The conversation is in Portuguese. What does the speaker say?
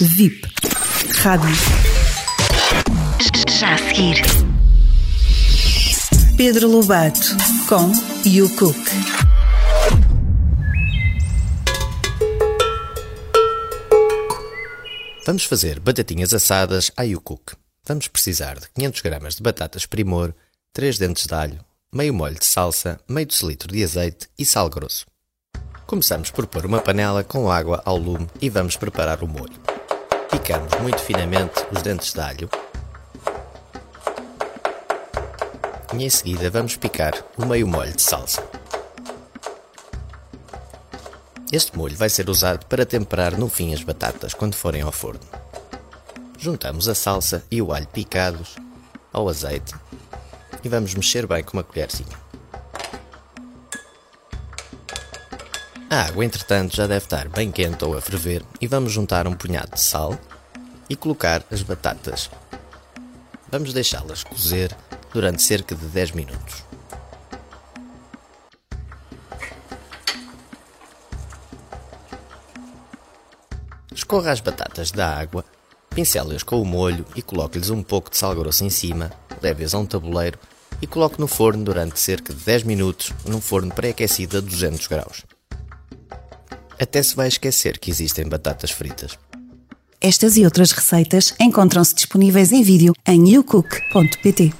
VIP. Rádio. Já a seguir. Pedro Lobato com You Cook. Vamos fazer batatinhas assadas à Cook. Vamos precisar de 500 gramas de batatas primor, 3 dentes de alho, meio molho de salsa, meio decilitro de azeite e sal grosso. Começamos por pôr uma panela com água ao lume e vamos preparar o molho. Picamos muito finamente os dentes de alho e em seguida vamos picar o meio molho de salsa. Este molho vai ser usado para temperar no fim as batatas quando forem ao forno. Juntamos a salsa e o alho picados ao azeite e vamos mexer bem com uma colherzinha. A água, entretanto, já deve estar bem quente ou a ferver e vamos juntar um punhado de sal e colocar as batatas. Vamos deixá-las cozer durante cerca de 10 minutos. Escorra as batatas da água, pincele-as com o molho e coloque-lhes um pouco de sal grosso em cima, leve-as a um tabuleiro e coloque no forno durante cerca de 10 minutos num forno pré-aquecido a 200 graus. Até se vai esquecer que existem batatas fritas. Estas e outras receitas encontram-se disponíveis em vídeo em youcook.pt.